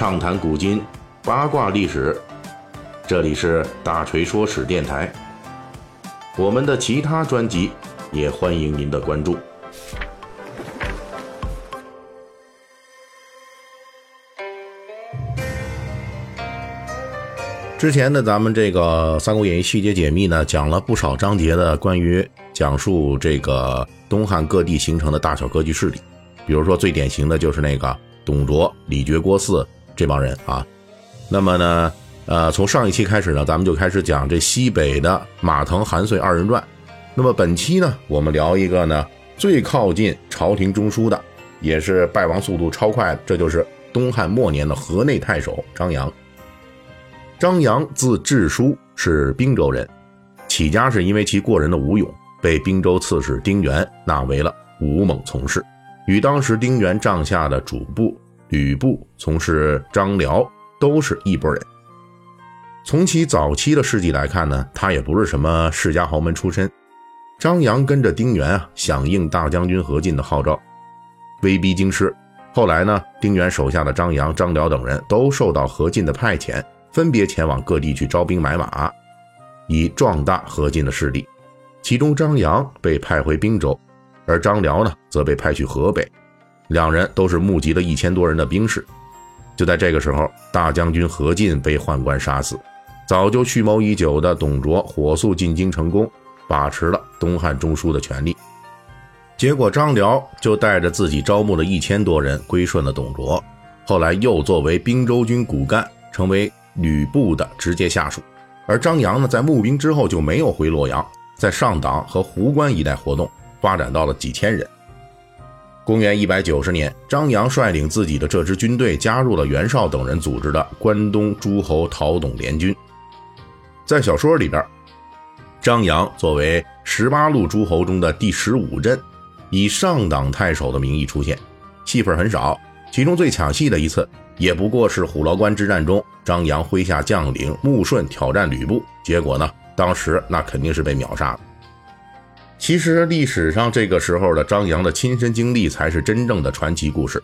畅谈古今，八卦历史。这里是大锤说史电台。我们的其他专辑也欢迎您的关注。之前的，咱们这个《三国演义》细节解密呢，讲了不少章节的关于讲述这个东汉各地形成的大小割据势力。比如说，最典型的就是那个董卓、李傕、郭汜这帮人啊。那么呢，呃，从上一期开始呢，咱们就开始讲这西北的马腾、韩遂二人传。那么本期呢，我们聊一个呢最靠近朝廷中枢的，也是败亡速度超快的，这就是东汉末年的河内太守张扬。张扬字志书，是滨州人，起家是因为其过人的武勇，被滨州刺史丁原纳为了武猛从事，与当时丁原帐下的主簿吕布从事张辽都是一拨人。从其早期的事迹来看呢，他也不是什么世家豪门出身。张扬跟着丁原啊，响应大将军何进的号召，威逼京师。后来呢，丁原手下的张扬、张辽等人都受到何进的派遣。分别前往各地去招兵买马，以壮大何进的势力。其中张扬被派回滨州，而张辽呢，则被派去河北。两人都是募集了一千多人的兵士。就在这个时候，大将军何进被宦官杀死。早就蓄谋已久的董卓火速进京成功，把持了东汉中枢的权力。结果张辽就带着自己招募的一千多人归顺了董卓，后来又作为滨州军骨干，成为。吕布的直接下属，而张扬呢，在募兵之后就没有回洛阳，在上党和壶关一带活动，发展到了几千人。公元一百九十年，张扬率领自己的这支军队加入了袁绍等人组织的关东诸侯讨董联军。在小说里边，张扬作为十八路诸侯中的第十五镇，以上党太守的名义出现，戏份很少。其中最抢戏的一次，也不过是虎牢关之战中。张扬麾下将领穆顺挑战吕布，结果呢？当时那肯定是被秒杀了。其实历史上这个时候的张扬的亲身经历才是真正的传奇故事。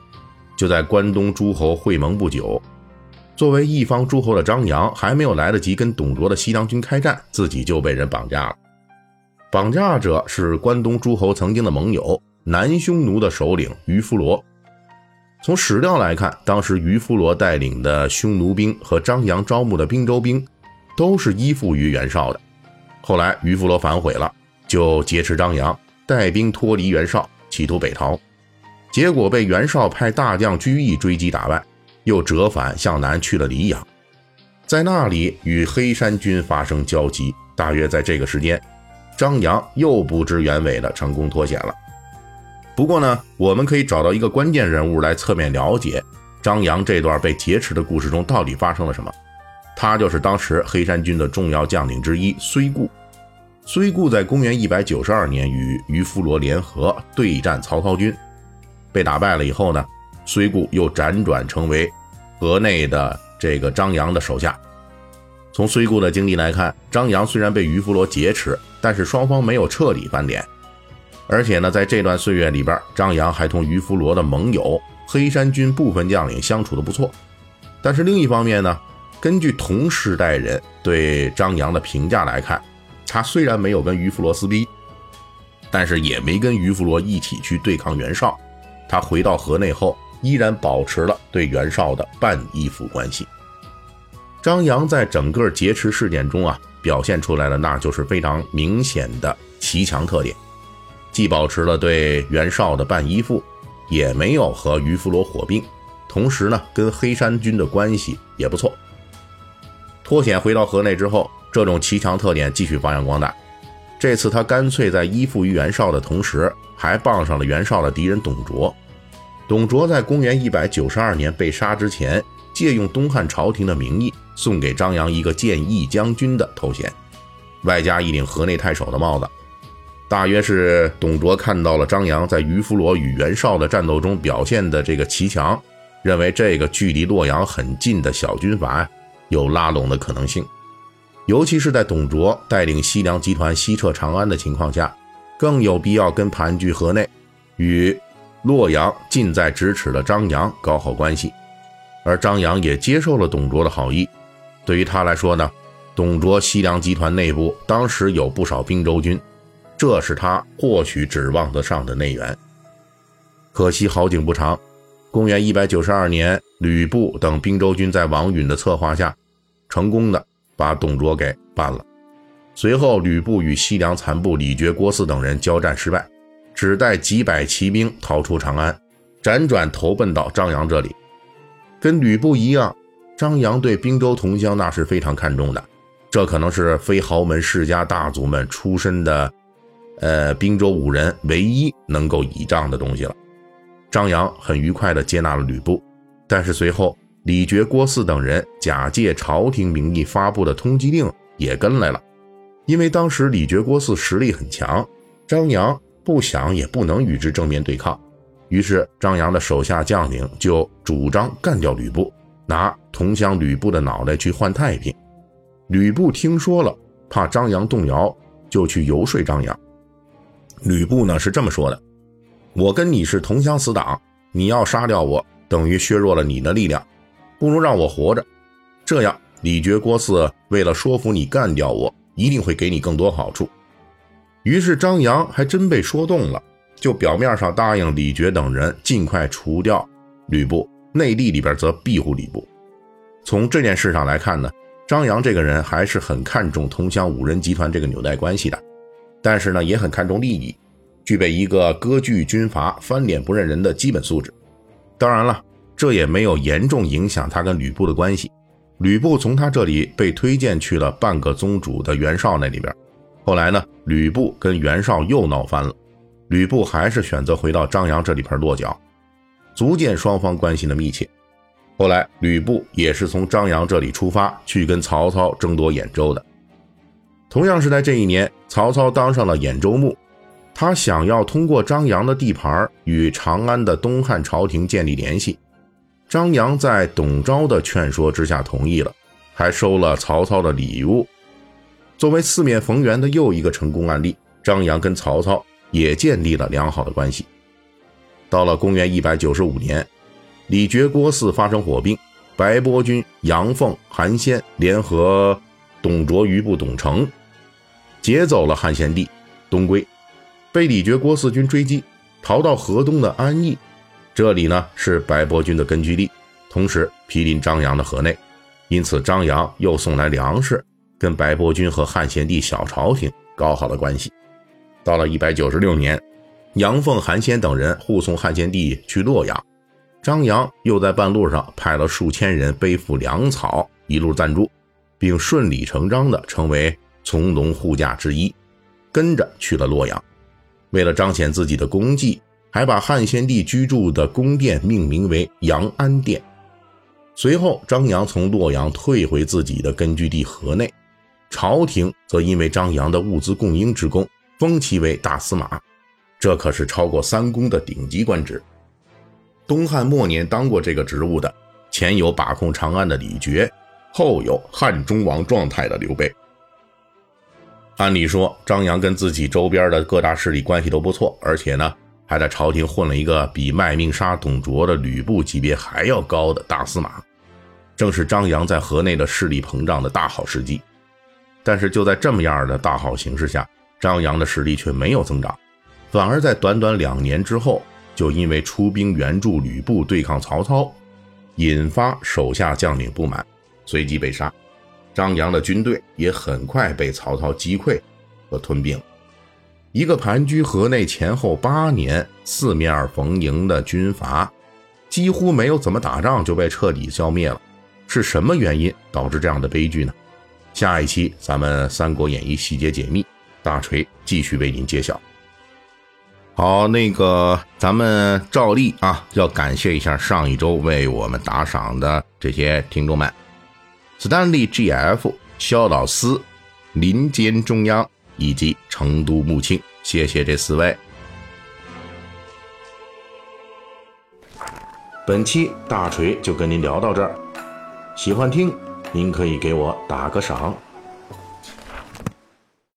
就在关东诸侯会盟不久，作为一方诸侯的张扬还没有来得及跟董卓的西凉军开战，自己就被人绑架了。绑架者是关东诸侯曾经的盟友南匈奴的首领于夫罗。从史料来看，当时于夫罗带领的匈奴兵和张扬招募的滨州兵，都是依附于袁绍的。后来于夫罗反悔了，就劫持张扬，带兵脱离袁绍，企图北逃。结果被袁绍派大将居易追击打败，又折返向南去了黎阳，在那里与黑山军发生交集。大约在这个时间，张扬又不知原委的成功脱险了。不过呢，我们可以找到一个关键人物来侧面了解张扬这段被劫持的故事中到底发生了什么。他就是当时黑山军的重要将领之一崔固。崔固在公元一百九十二年与于夫罗联合对战曹操军，被打败了以后呢，崔固又辗转成为河内的这个张扬的手下。从崔固的经历来看，张扬虽然被于夫罗劫持，但是双方没有彻底翻脸。而且呢，在这段岁月里边，张扬还同于夫罗的盟友黑山军部分将领相处的不错。但是另一方面呢，根据同时代人对张扬的评价来看，他虽然没有跟于夫罗撕逼，但是也没跟于夫罗一起去对抗袁绍。他回到河内后，依然保持了对袁绍的半依附关系。张扬在整个劫持事件中啊，表现出来的那就是非常明显的骑墙特点。既保持了对袁绍的半依附，也没有和于夫罗火并，同时呢，跟黑山军的关系也不错。脱险回到河内之后，这种骑墙特点继续发扬光大。这次他干脆在依附于袁绍的同时，还傍上了袁绍的敌人董卓。董卓在公元一百九十二年被杀之前，借用东汉朝廷的名义，送给张扬一个建义将军的头衔，外加一顶河内太守的帽子。大约是董卓看到了张扬在于夫罗与袁绍的战斗中表现的这个骑墙，认为这个距离洛阳很近的小军阀有拉拢的可能性，尤其是在董卓带领西凉集团西撤长安的情况下，更有必要跟盘踞河内、与洛阳近在咫尺的张扬搞好关系。而张扬也接受了董卓的好意。对于他来说呢，董卓西凉集团内部当时有不少并州军，这是他或许指望得上的内援。可惜好景不长，公元一百九十二年，吕布等并州军在王允的策划下，成功的把董卓给办了。随后，吕布与西凉残部李傕、郭汜等人交战失败，只带几百骑兵逃出长安，辗转投奔到张扬这里。跟吕布一样，张扬对滨州同乡那是非常看重的，这可能是非豪门世家大族们出身的，呃，滨州五人唯一能够倚仗的东西了。张扬很愉快地接纳了吕布，但是随后李傕、郭汜等人假借朝廷名义发布的通缉令也跟来了。因为当时李傕郭汜实力很强，张扬不想也不能与之正面对抗，于是张扬的手下将领就主张干掉吕布，拿同乡吕布的脑袋去换太平。吕布听说了，怕张扬动摇，就去游说张扬。吕布呢是这么说的：“我跟你是同乡死党，你要杀掉我，等于削弱了你的力量，不如让我活着。这样，李傕郭汜为了说服你干掉我。”一定会给你更多好处。于是张扬还真被说动了，就表面上答应李傕等人尽快除掉吕布，内地里边则庇护吕布。从这件事上来看呢，张扬这个人还是很看重同乡五人集团这个纽带关系的，但是呢，也很看重利益，具备一个割据军阀、翻脸不认人的基本素质。当然了，这也没有严重影响他跟吕布的关系。吕布从他这里被推荐去了半个宗主的袁绍那里边，后来呢，吕布跟袁绍又闹翻了，吕布还是选择回到张扬这里边落脚，足见双方关系的密切。后来吕布也是从张扬这里出发去跟曹操争夺兖州的。同样是在这一年，曹操当上了兖州牧，他想要通过张扬的地盘与长安的东汉朝廷建立联系。张扬在董昭的劝说之下同意了，还收了曹操的礼物。作为四面逢源的又一个成功案例，张扬跟曹操也建立了良好的关系。到了公元一百九十五年，李傕郭汜发生火并，白波军杨凤、韩先联合董卓余部董承，劫走了汉献帝，东归，被李傕郭汜军追击，逃到河东的安邑。这里呢是白波军的根据地，同时毗邻张扬的河内，因此张扬又送来粮食，跟白波军和汉献帝小朝廷搞好了关系。到了一百九十六年，杨凤、韩先等人护送汉献帝去洛阳，张扬又在半路上派了数千人背负粮草一路赞助，并顺理成章地成为从龙护驾之一，跟着去了洛阳。为了彰显自己的功绩。还把汉献帝居住的宫殿命名为阳安殿。随后，张扬从洛阳退回自己的根据地河内，朝廷则因为张扬的物资供应之功，封其为大司马，这可是超过三公的顶级官职。东汉末年当过这个职务的，前有把控长安的李傕，后有汉中王状态的刘备。按理说，张扬跟自己周边的各大势力关系都不错，而且呢。还在朝廷混了一个比卖命杀董卓的吕布级别还要高的大司马，正是张扬在河内的势力膨胀的大好时机。但是就在这么样的大好形势下，张扬的实力却没有增长，反而在短短两年之后，就因为出兵援助吕布对抗曹操，引发手下将领不满，随即被杀。张扬的军队也很快被曹操击溃和吞并。一个盘踞河内前后八年、四面逢迎的军阀，几乎没有怎么打仗就被彻底消灭了。是什么原因导致这样的悲剧呢？下一期咱们《三国演义》细节解密，大锤继续为您揭晓。好，那个咱们照例啊，要感谢一下上一周为我们打赏的这些听众们：Stanley GF、肖老师、林间中央。以及成都木青，谢谢这四位。本期大锤就跟您聊到这儿，喜欢听您可以给我打个赏。